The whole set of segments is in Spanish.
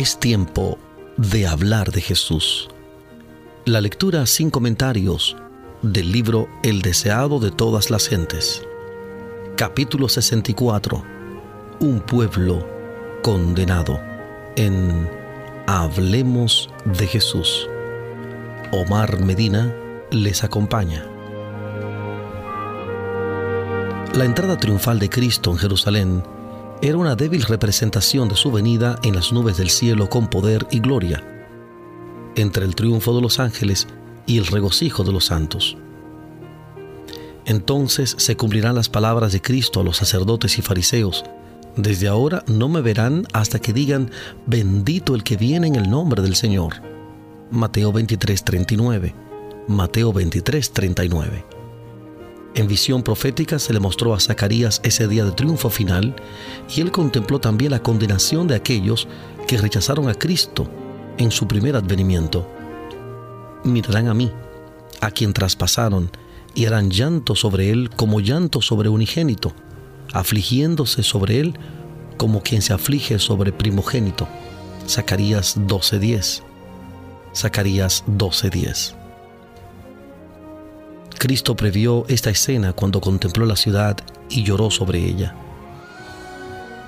Es tiempo de hablar de Jesús. La lectura sin comentarios del libro El deseado de todas las gentes. Capítulo 64. Un pueblo condenado. En Hablemos de Jesús. Omar Medina les acompaña. La entrada triunfal de Cristo en Jerusalén era una débil representación de su venida en las nubes del cielo con poder y gloria, entre el triunfo de los ángeles y el regocijo de los santos. Entonces se cumplirán las palabras de Cristo a los sacerdotes y fariseos. Desde ahora no me verán hasta que digan, bendito el que viene en el nombre del Señor. Mateo 23, 39. Mateo 23, 39. En visión profética se le mostró a Zacarías ese día de triunfo final y él contempló también la condenación de aquellos que rechazaron a Cristo en su primer advenimiento. Mirarán a mí, a quien traspasaron, y harán llanto sobre él como llanto sobre unigénito, afligiéndose sobre él como quien se aflige sobre primogénito. Zacarías 12:10. Zacarías 12:10. Cristo previó esta escena cuando contempló la ciudad y lloró sobre ella.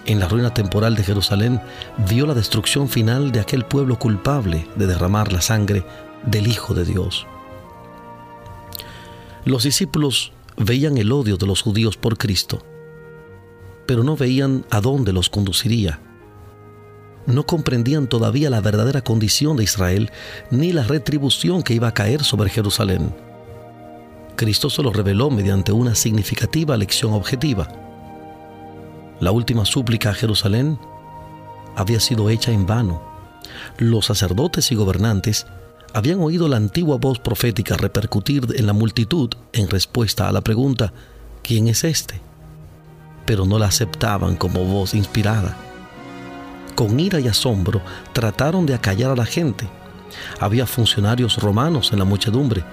En la ruina temporal de Jerusalén vio la destrucción final de aquel pueblo culpable de derramar la sangre del Hijo de Dios. Los discípulos veían el odio de los judíos por Cristo, pero no veían a dónde los conduciría. No comprendían todavía la verdadera condición de Israel ni la retribución que iba a caer sobre Jerusalén. Cristo se lo reveló mediante una significativa lección objetiva. La última súplica a Jerusalén había sido hecha en vano. Los sacerdotes y gobernantes habían oído la antigua voz profética repercutir en la multitud en respuesta a la pregunta, ¿quién es este? Pero no la aceptaban como voz inspirada. Con ira y asombro trataron de acallar a la gente. Había funcionarios romanos en la muchedumbre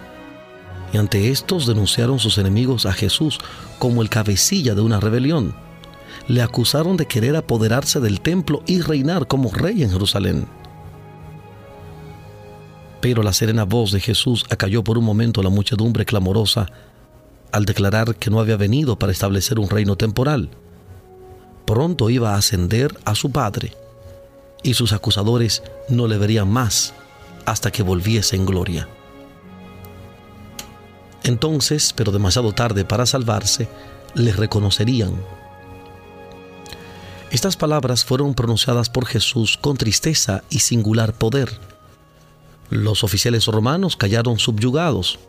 y ante estos denunciaron sus enemigos a Jesús como el cabecilla de una rebelión. Le acusaron de querer apoderarse del templo y reinar como rey en Jerusalén. Pero la serena voz de Jesús acalló por un momento la muchedumbre clamorosa al declarar que no había venido para establecer un reino temporal. Pronto iba a ascender a su Padre, y sus acusadores no le verían más hasta que volviese en gloria. Entonces, pero demasiado tarde para salvarse, le reconocerían. Estas palabras fueron pronunciadas por Jesús con tristeza y singular poder. Los oficiales romanos callaron subyugados.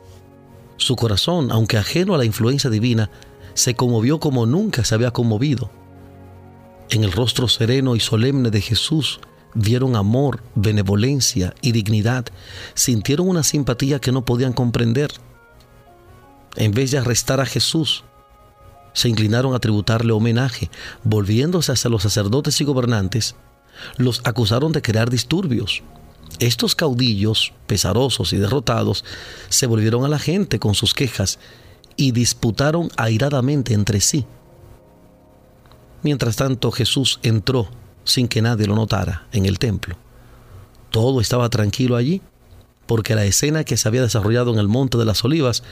Su corazón, aunque ajeno a la influencia divina, se conmovió como nunca se había conmovido. En el rostro sereno y solemne de Jesús vieron amor, benevolencia y dignidad, sintieron una simpatía que no podían comprender en vez de arrestar a Jesús, se inclinaron a tributarle homenaje, volviéndose hacia los sacerdotes y gobernantes, los acusaron de crear disturbios. Estos caudillos, pesarosos y derrotados, se volvieron a la gente con sus quejas y disputaron airadamente entre sí. Mientras tanto Jesús entró, sin que nadie lo notara, en el templo. Todo estaba tranquilo allí, porque la escena que se había desarrollado en el Monte de las Olivas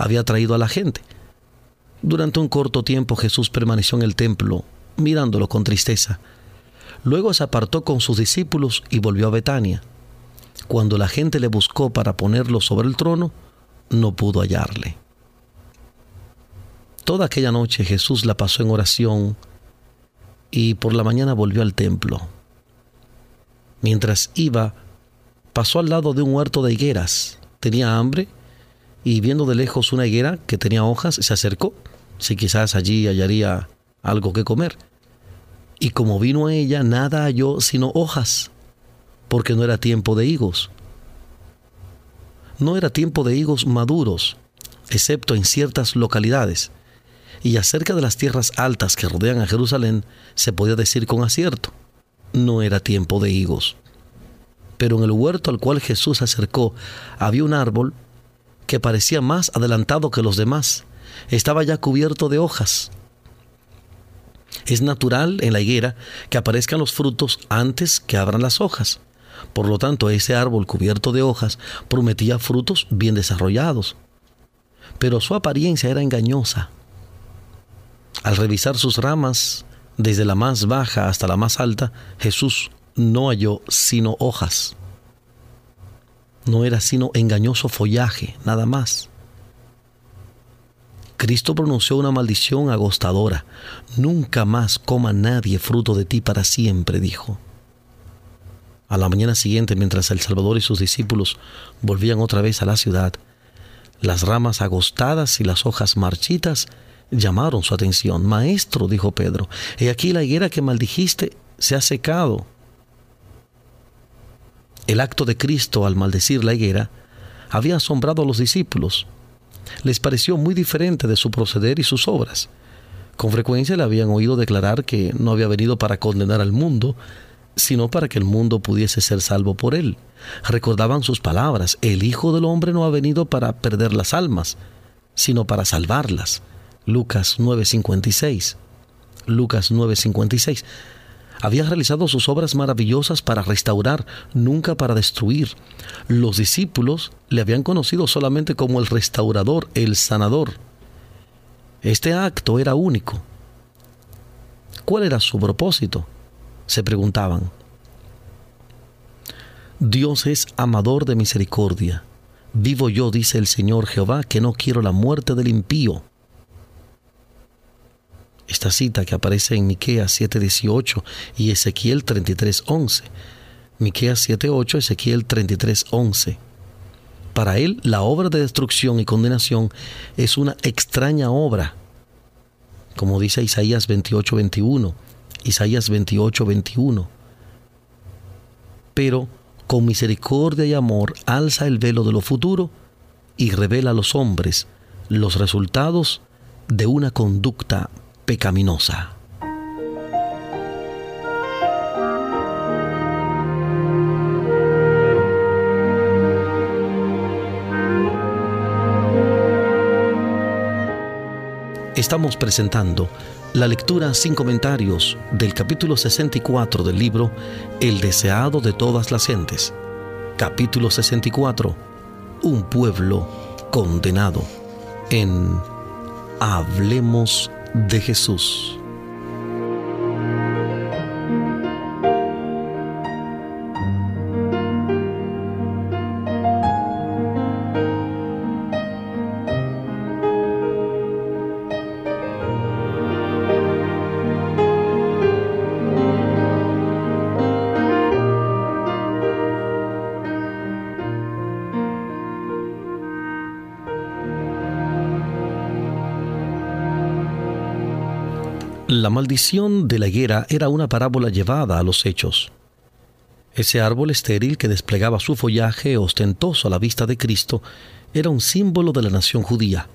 había traído a la gente. Durante un corto tiempo Jesús permaneció en el templo, mirándolo con tristeza. Luego se apartó con sus discípulos y volvió a Betania. Cuando la gente le buscó para ponerlo sobre el trono, no pudo hallarle. Toda aquella noche Jesús la pasó en oración y por la mañana volvió al templo. Mientras iba, pasó al lado de un huerto de higueras. Tenía hambre y viendo de lejos una higuera que tenía hojas, se acercó, si quizás allí hallaría algo que comer. Y como vino a ella, nada halló sino hojas, porque no era tiempo de higos. No era tiempo de higos maduros, excepto en ciertas localidades. Y acerca de las tierras altas que rodean a Jerusalén, se podía decir con acierto, no era tiempo de higos. Pero en el huerto al cual Jesús se acercó había un árbol que parecía más adelantado que los demás. Estaba ya cubierto de hojas. Es natural en la higuera que aparezcan los frutos antes que abran las hojas. Por lo tanto, ese árbol cubierto de hojas prometía frutos bien desarrollados. Pero su apariencia era engañosa. Al revisar sus ramas, desde la más baja hasta la más alta, Jesús no halló sino hojas. No era sino engañoso follaje, nada más. Cristo pronunció una maldición agostadora. Nunca más coma nadie fruto de ti para siempre, dijo. A la mañana siguiente, mientras el Salvador y sus discípulos volvían otra vez a la ciudad, las ramas agostadas y las hojas marchitas llamaron su atención. Maestro, dijo Pedro, he aquí la higuera que maldijiste se ha secado. El acto de Cristo al maldecir la higuera había asombrado a los discípulos les pareció muy diferente de su proceder y sus obras. Con frecuencia le habían oído declarar que no había venido para condenar al mundo, sino para que el mundo pudiese ser salvo por él. Recordaban sus palabras, el Hijo del Hombre no ha venido para perder las almas, sino para salvarlas. Lucas 9:56. Lucas 9:56 había realizado sus obras maravillosas para restaurar, nunca para destruir. Los discípulos le habían conocido solamente como el restaurador, el sanador. Este acto era único. ¿Cuál era su propósito? Se preguntaban. Dios es amador de misericordia. Vivo yo, dice el Señor Jehová, que no quiero la muerte del impío, esta cita que aparece en Miqueas 7:18 y Ezequiel 33:11. Miqueas 7:8, Ezequiel 33:11. Para él, la obra de destrucción y condenación es una extraña obra, como dice Isaías 28:21, Isaías 28:21. Pero con misericordia y amor alza el velo de lo futuro y revela a los hombres los resultados de una conducta pecaminosa. Estamos presentando la lectura sin comentarios del capítulo 64 del libro El deseado de todas las gentes. Capítulo 64. Un pueblo condenado. En Hablemos de Jesús. La maldición de la higuera era una parábola llevada a los hechos. Ese árbol estéril que desplegaba su follaje ostentoso a la vista de Cristo era un símbolo de la nación judía.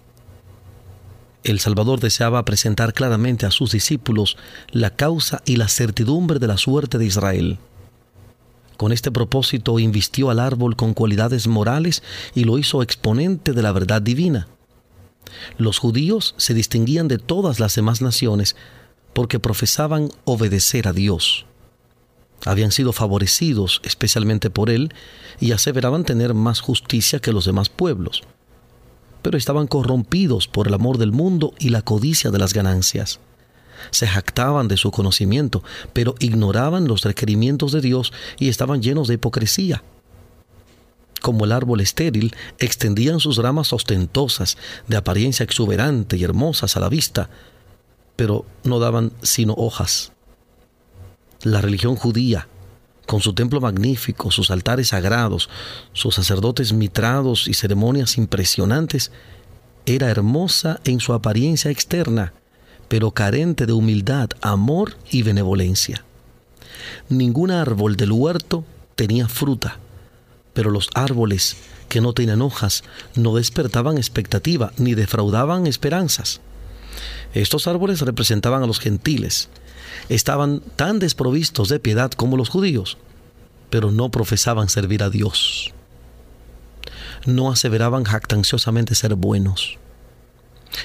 El Salvador deseaba presentar claramente a sus discípulos la causa y la certidumbre de la suerte de Israel. Con este propósito invistió al árbol con cualidades morales y lo hizo exponente de la verdad divina. Los judíos se distinguían de todas las demás naciones porque profesaban obedecer a Dios. Habían sido favorecidos especialmente por Él y aseveraban tener más justicia que los demás pueblos. Pero estaban corrompidos por el amor del mundo y la codicia de las ganancias. Se jactaban de su conocimiento, pero ignoraban los requerimientos de Dios y estaban llenos de hipocresía. Como el árbol estéril, extendían sus ramas ostentosas, de apariencia exuberante y hermosas a la vista, pero no daban sino hojas. La religión judía, con su templo magnífico, sus altares sagrados, sus sacerdotes mitrados y ceremonias impresionantes, era hermosa en su apariencia externa, pero carente de humildad, amor y benevolencia. Ningún árbol del huerto tenía fruta, pero los árboles que no tenían hojas no despertaban expectativa ni defraudaban esperanzas. Estos árboles representaban a los gentiles. Estaban tan desprovistos de piedad como los judíos, pero no profesaban servir a Dios. No aseveraban jactanciosamente ser buenos.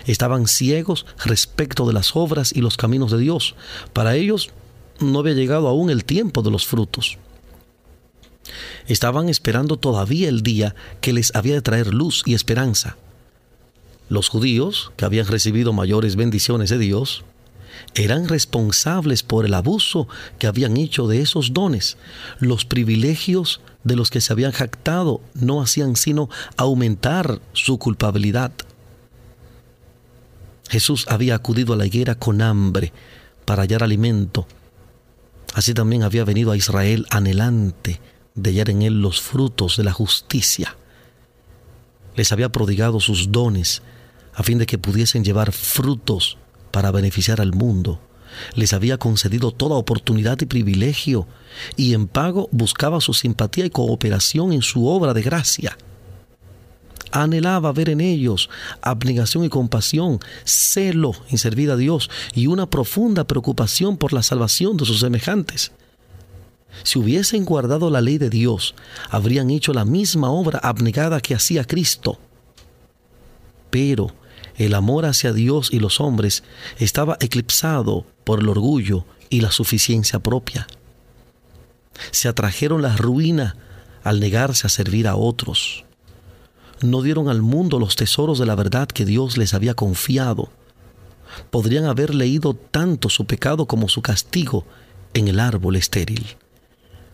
Estaban ciegos respecto de las obras y los caminos de Dios. Para ellos no había llegado aún el tiempo de los frutos. Estaban esperando todavía el día que les había de traer luz y esperanza. Los judíos, que habían recibido mayores bendiciones de Dios, eran responsables por el abuso que habían hecho de esos dones. Los privilegios de los que se habían jactado no hacían sino aumentar su culpabilidad. Jesús había acudido a la higuera con hambre para hallar alimento. Así también había venido a Israel anhelante de hallar en él los frutos de la justicia. Les había prodigado sus dones a fin de que pudiesen llevar frutos para beneficiar al mundo. Les había concedido toda oportunidad y privilegio y en pago buscaba su simpatía y cooperación en su obra de gracia. Anhelaba ver en ellos abnegación y compasión, celo en servir a Dios y una profunda preocupación por la salvación de sus semejantes. Si hubiesen guardado la ley de Dios, habrían hecho la misma obra abnegada que hacía Cristo. Pero el amor hacia Dios y los hombres estaba eclipsado por el orgullo y la suficiencia propia. Se atrajeron la ruina al negarse a servir a otros. No dieron al mundo los tesoros de la verdad que Dios les había confiado. Podrían haber leído tanto su pecado como su castigo en el árbol estéril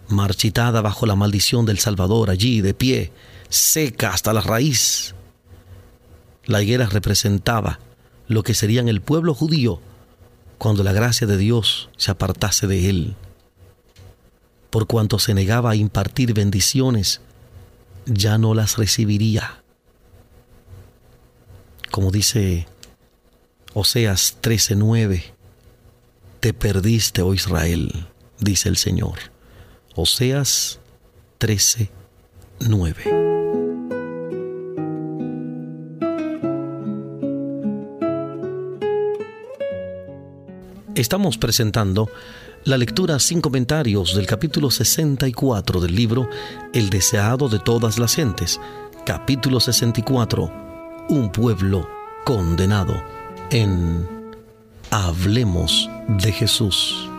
marchitada bajo la maldición del Salvador, allí de pie, seca hasta la raíz. La higuera representaba lo que serían el pueblo judío cuando la gracia de Dios se apartase de él. Por cuanto se negaba a impartir bendiciones, ya no las recibiría. Como dice Oseas 13:9, te perdiste, oh Israel, dice el Señor. Oseas 13, Estamos presentando la lectura sin comentarios del capítulo 64 del libro El deseado de todas las gentes, capítulo 64, Un pueblo condenado, en Hablemos de Jesús.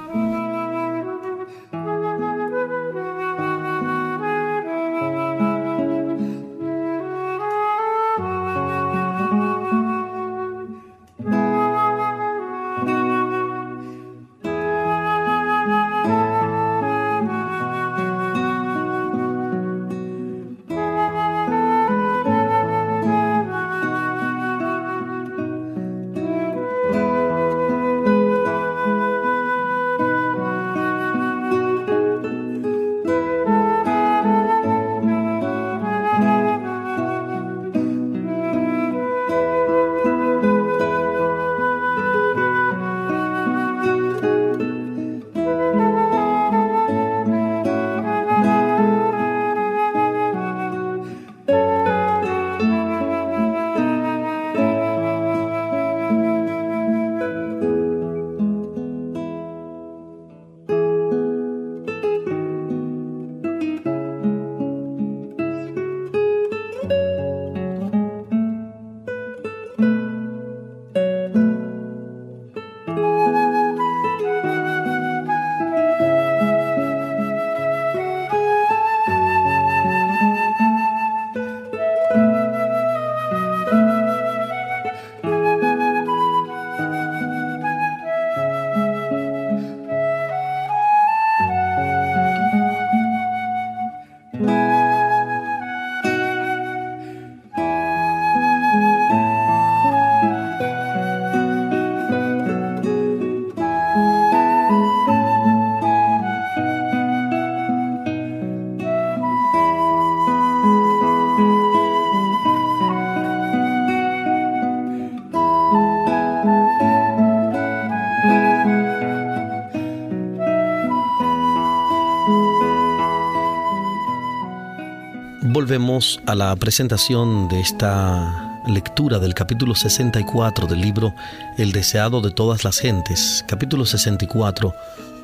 A la presentación de esta lectura del capítulo 64 del libro El deseado de todas las gentes, capítulo 64,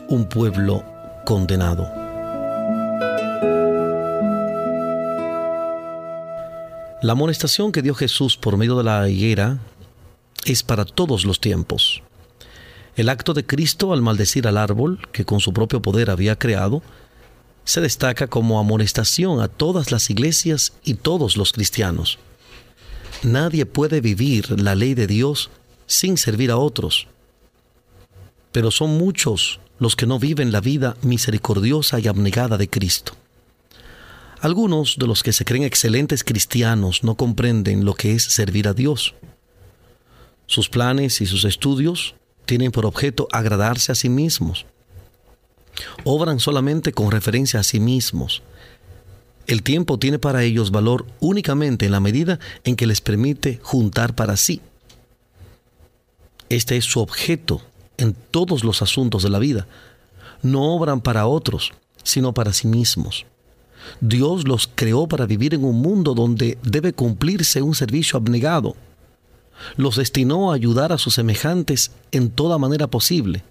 Un pueblo condenado. La amonestación que dio Jesús por medio de la higuera es para todos los tiempos. El acto de Cristo al maldecir al árbol que con su propio poder había creado, se destaca como amonestación a todas las iglesias y todos los cristianos. Nadie puede vivir la ley de Dios sin servir a otros. Pero son muchos los que no viven la vida misericordiosa y abnegada de Cristo. Algunos de los que se creen excelentes cristianos no comprenden lo que es servir a Dios. Sus planes y sus estudios tienen por objeto agradarse a sí mismos. Obran solamente con referencia a sí mismos. El tiempo tiene para ellos valor únicamente en la medida en que les permite juntar para sí. Este es su objeto en todos los asuntos de la vida. No obran para otros, sino para sí mismos. Dios los creó para vivir en un mundo donde debe cumplirse un servicio abnegado. Los destinó a ayudar a sus semejantes en toda manera posible.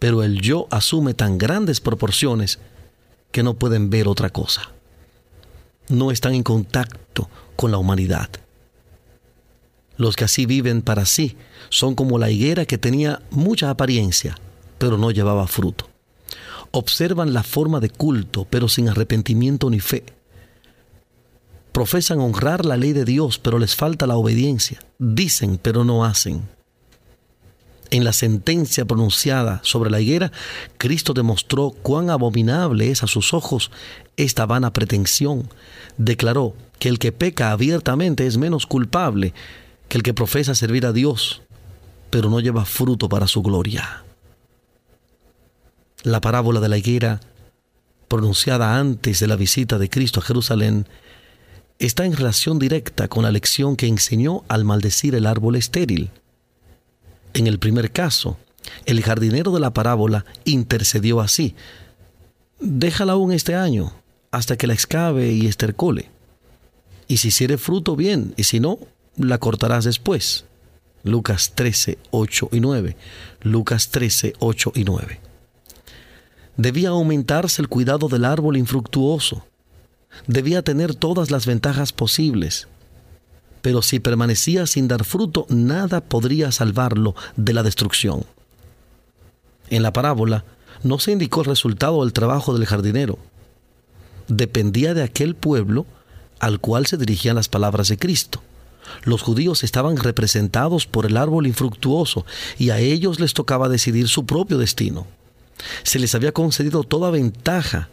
Pero el yo asume tan grandes proporciones que no pueden ver otra cosa. No están en contacto con la humanidad. Los que así viven para sí son como la higuera que tenía mucha apariencia, pero no llevaba fruto. Observan la forma de culto, pero sin arrepentimiento ni fe. Profesan honrar la ley de Dios, pero les falta la obediencia. Dicen, pero no hacen. En la sentencia pronunciada sobre la higuera, Cristo demostró cuán abominable es a sus ojos esta vana pretensión. Declaró que el que peca abiertamente es menos culpable que el que profesa servir a Dios, pero no lleva fruto para su gloria. La parábola de la higuera, pronunciada antes de la visita de Cristo a Jerusalén, está en relación directa con la lección que enseñó al maldecir el árbol estéril. En el primer caso, el jardinero de la parábola intercedió así, déjala aún este año, hasta que la excave y estercole. Y si hiciere fruto, bien, y si no, la cortarás después. Lucas 13, 8 y 9. Lucas 13, 8 y 9. Debía aumentarse el cuidado del árbol infructuoso. Debía tener todas las ventajas posibles. Pero si permanecía sin dar fruto, nada podría salvarlo de la destrucción. En la parábola no se indicó el resultado del trabajo del jardinero. Dependía de aquel pueblo al cual se dirigían las palabras de Cristo. Los judíos estaban representados por el árbol infructuoso y a ellos les tocaba decidir su propio destino. Se les había concedido toda ventaja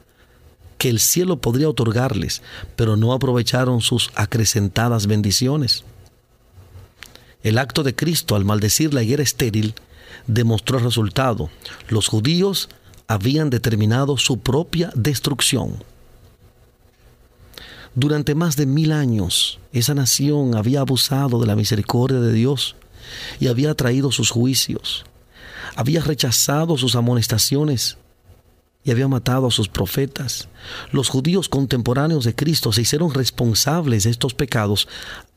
que el cielo podría otorgarles, pero no aprovecharon sus acrecentadas bendiciones. El acto de Cristo al maldecir la higuera estéril demostró el resultado. Los judíos habían determinado su propia destrucción. Durante más de mil años, esa nación había abusado de la misericordia de Dios y había traído sus juicios. Había rechazado sus amonestaciones y había matado a sus profetas. Los judíos contemporáneos de Cristo se hicieron responsables de estos pecados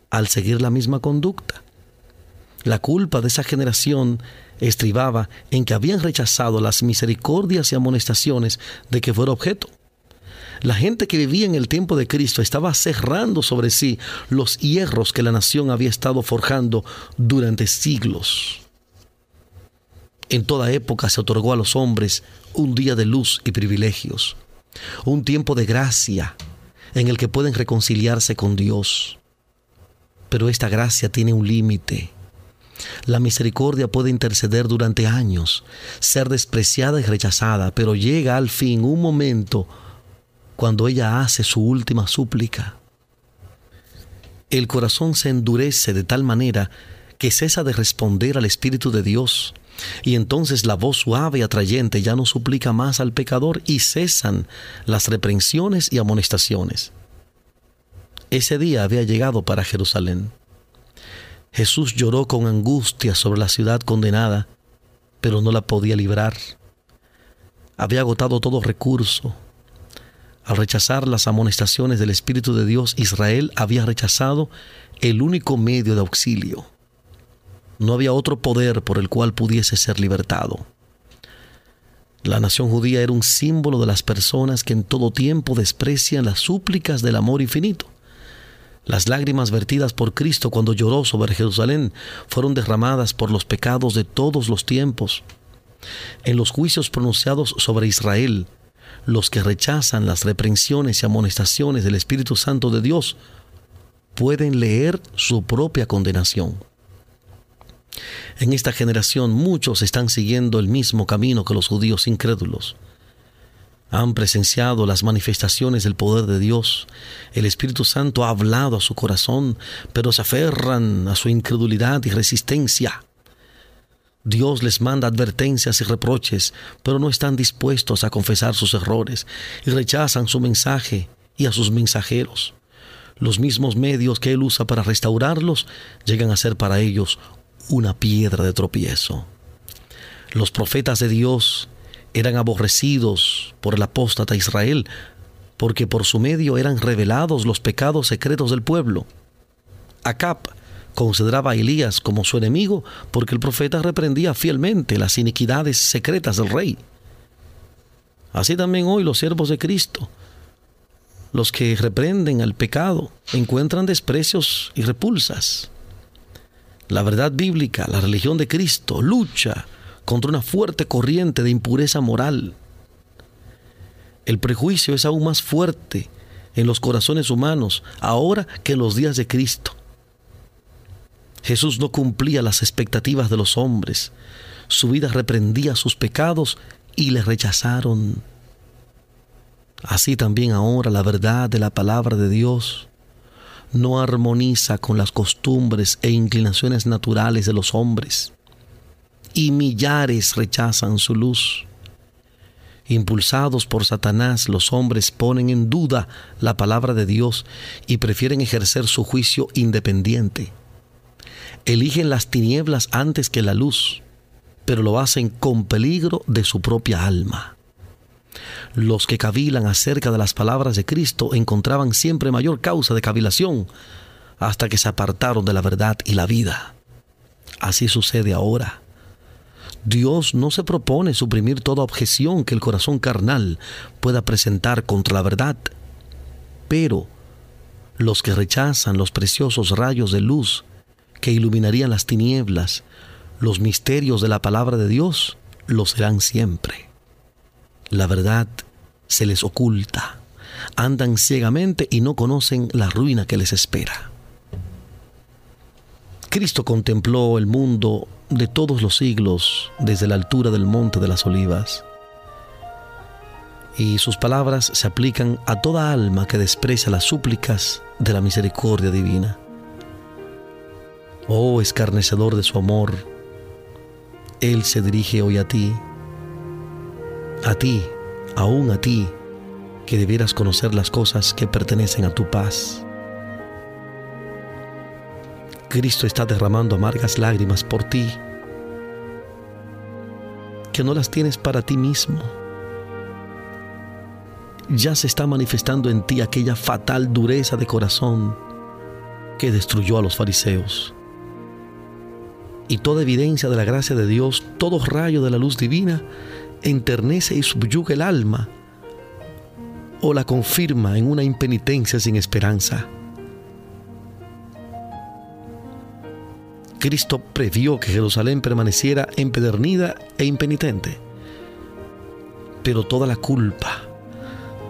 al seguir la misma conducta. La culpa de esa generación estribaba en que habían rechazado las misericordias y amonestaciones de que fuera objeto. La gente que vivía en el tiempo de Cristo estaba cerrando sobre sí los hierros que la nación había estado forjando durante siglos. En toda época se otorgó a los hombres un día de luz y privilegios, un tiempo de gracia en el que pueden reconciliarse con Dios. Pero esta gracia tiene un límite. La misericordia puede interceder durante años, ser despreciada y rechazada, pero llega al fin un momento cuando ella hace su última súplica. El corazón se endurece de tal manera que cesa de responder al Espíritu de Dios, y entonces la voz suave y atrayente ya no suplica más al pecador y cesan las reprensiones y amonestaciones. Ese día había llegado para Jerusalén. Jesús lloró con angustia sobre la ciudad condenada, pero no la podía librar. Había agotado todo recurso, al rechazar las amonestaciones del Espíritu de Dios, Israel había rechazado el único medio de auxilio. No había otro poder por el cual pudiese ser libertado. La nación judía era un símbolo de las personas que en todo tiempo desprecian las súplicas del amor infinito. Las lágrimas vertidas por Cristo cuando lloró sobre Jerusalén fueron derramadas por los pecados de todos los tiempos. En los juicios pronunciados sobre Israel, los que rechazan las reprensiones y amonestaciones del Espíritu Santo de Dios pueden leer su propia condenación. En esta generación muchos están siguiendo el mismo camino que los judíos incrédulos. Han presenciado las manifestaciones del poder de Dios. El Espíritu Santo ha hablado a su corazón, pero se aferran a su incredulidad y resistencia. Dios les manda advertencias y reproches, pero no están dispuestos a confesar sus errores y rechazan su mensaje y a sus mensajeros. Los mismos medios que Él usa para restaurarlos llegan a ser para ellos una piedra de tropiezo. Los profetas de Dios eran aborrecidos por el apóstata Israel, porque por su medio eran revelados los pecados secretos del pueblo. Acab consideraba a Elías como su enemigo porque el profeta reprendía fielmente las iniquidades secretas del rey. Así también hoy los siervos de Cristo, los que reprenden al pecado, encuentran desprecios y repulsas. La verdad bíblica, la religión de Cristo, lucha contra una fuerte corriente de impureza moral. El prejuicio es aún más fuerte en los corazones humanos ahora que en los días de Cristo. Jesús no cumplía las expectativas de los hombres. Su vida reprendía sus pecados y le rechazaron. Así también ahora la verdad de la palabra de Dios no armoniza con las costumbres e inclinaciones naturales de los hombres. Y millares rechazan su luz. Impulsados por Satanás, los hombres ponen en duda la palabra de Dios y prefieren ejercer su juicio independiente eligen las tinieblas antes que la luz, pero lo hacen con peligro de su propia alma. Los que cavilan acerca de las palabras de Cristo encontraban siempre mayor causa de cavilación hasta que se apartaron de la verdad y la vida. Así sucede ahora. Dios no se propone suprimir toda objeción que el corazón carnal pueda presentar contra la verdad, pero los que rechazan los preciosos rayos de luz que iluminarían las tinieblas, los misterios de la palabra de Dios, lo serán siempre. La verdad se les oculta, andan ciegamente y no conocen la ruina que les espera. Cristo contempló el mundo de todos los siglos desde la altura del monte de las olivas. Y sus palabras se aplican a toda alma que desprecia las súplicas de la misericordia divina. Oh escarnecedor de su amor, Él se dirige hoy a ti, a ti, aún a ti, que debieras conocer las cosas que pertenecen a tu paz. Cristo está derramando amargas lágrimas por ti, que no las tienes para ti mismo. Ya se está manifestando en ti aquella fatal dureza de corazón que destruyó a los fariseos y toda evidencia de la gracia de Dios, todo rayo de la luz divina, enternece y subyuga el alma o la confirma en una impenitencia sin esperanza. Cristo previó que Jerusalén permaneciera empedernida e impenitente. Pero toda la culpa,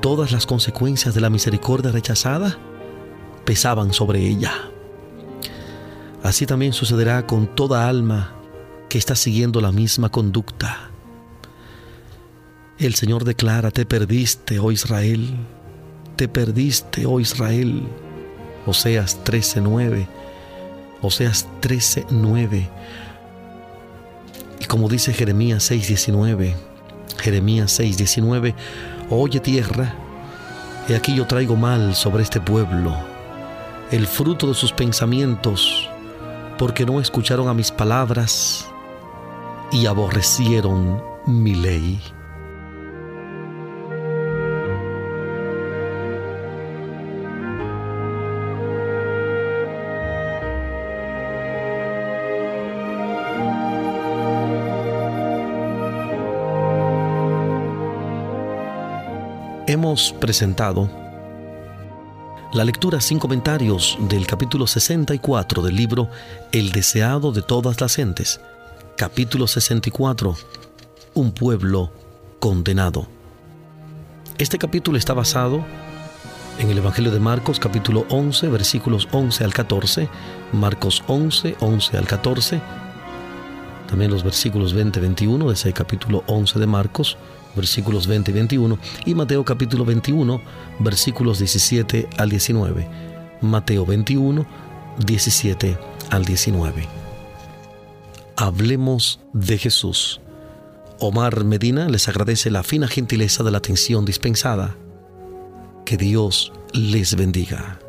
todas las consecuencias de la misericordia rechazada pesaban sobre ella. Así también sucederá con toda alma que está siguiendo la misma conducta. El Señor declara, te perdiste, oh Israel, te perdiste, oh Israel. Oseas 13:9. Oseas 13:9. Y como dice Jeremías 6:19, Jeremías 6:19, oye tierra, he aquí yo traigo mal sobre este pueblo, el fruto de sus pensamientos porque no escucharon a mis palabras y aborrecieron mi ley. Presentado La lectura sin comentarios del capítulo 64 del libro El deseado de todas las gentes. Capítulo 64. Un pueblo condenado. Este capítulo está basado en el Evangelio de Marcos capítulo 11 versículos 11 al 14, Marcos 11, 11 al 14, también los versículos 20 21 de ese capítulo 11 de Marcos, versículos 20 y 21, y Mateo capítulo 21, versículos 17 al 19. Mateo 21, 17 al 19. Hablemos de Jesús. Omar Medina les agradece la fina gentileza de la atención dispensada. Que Dios les bendiga.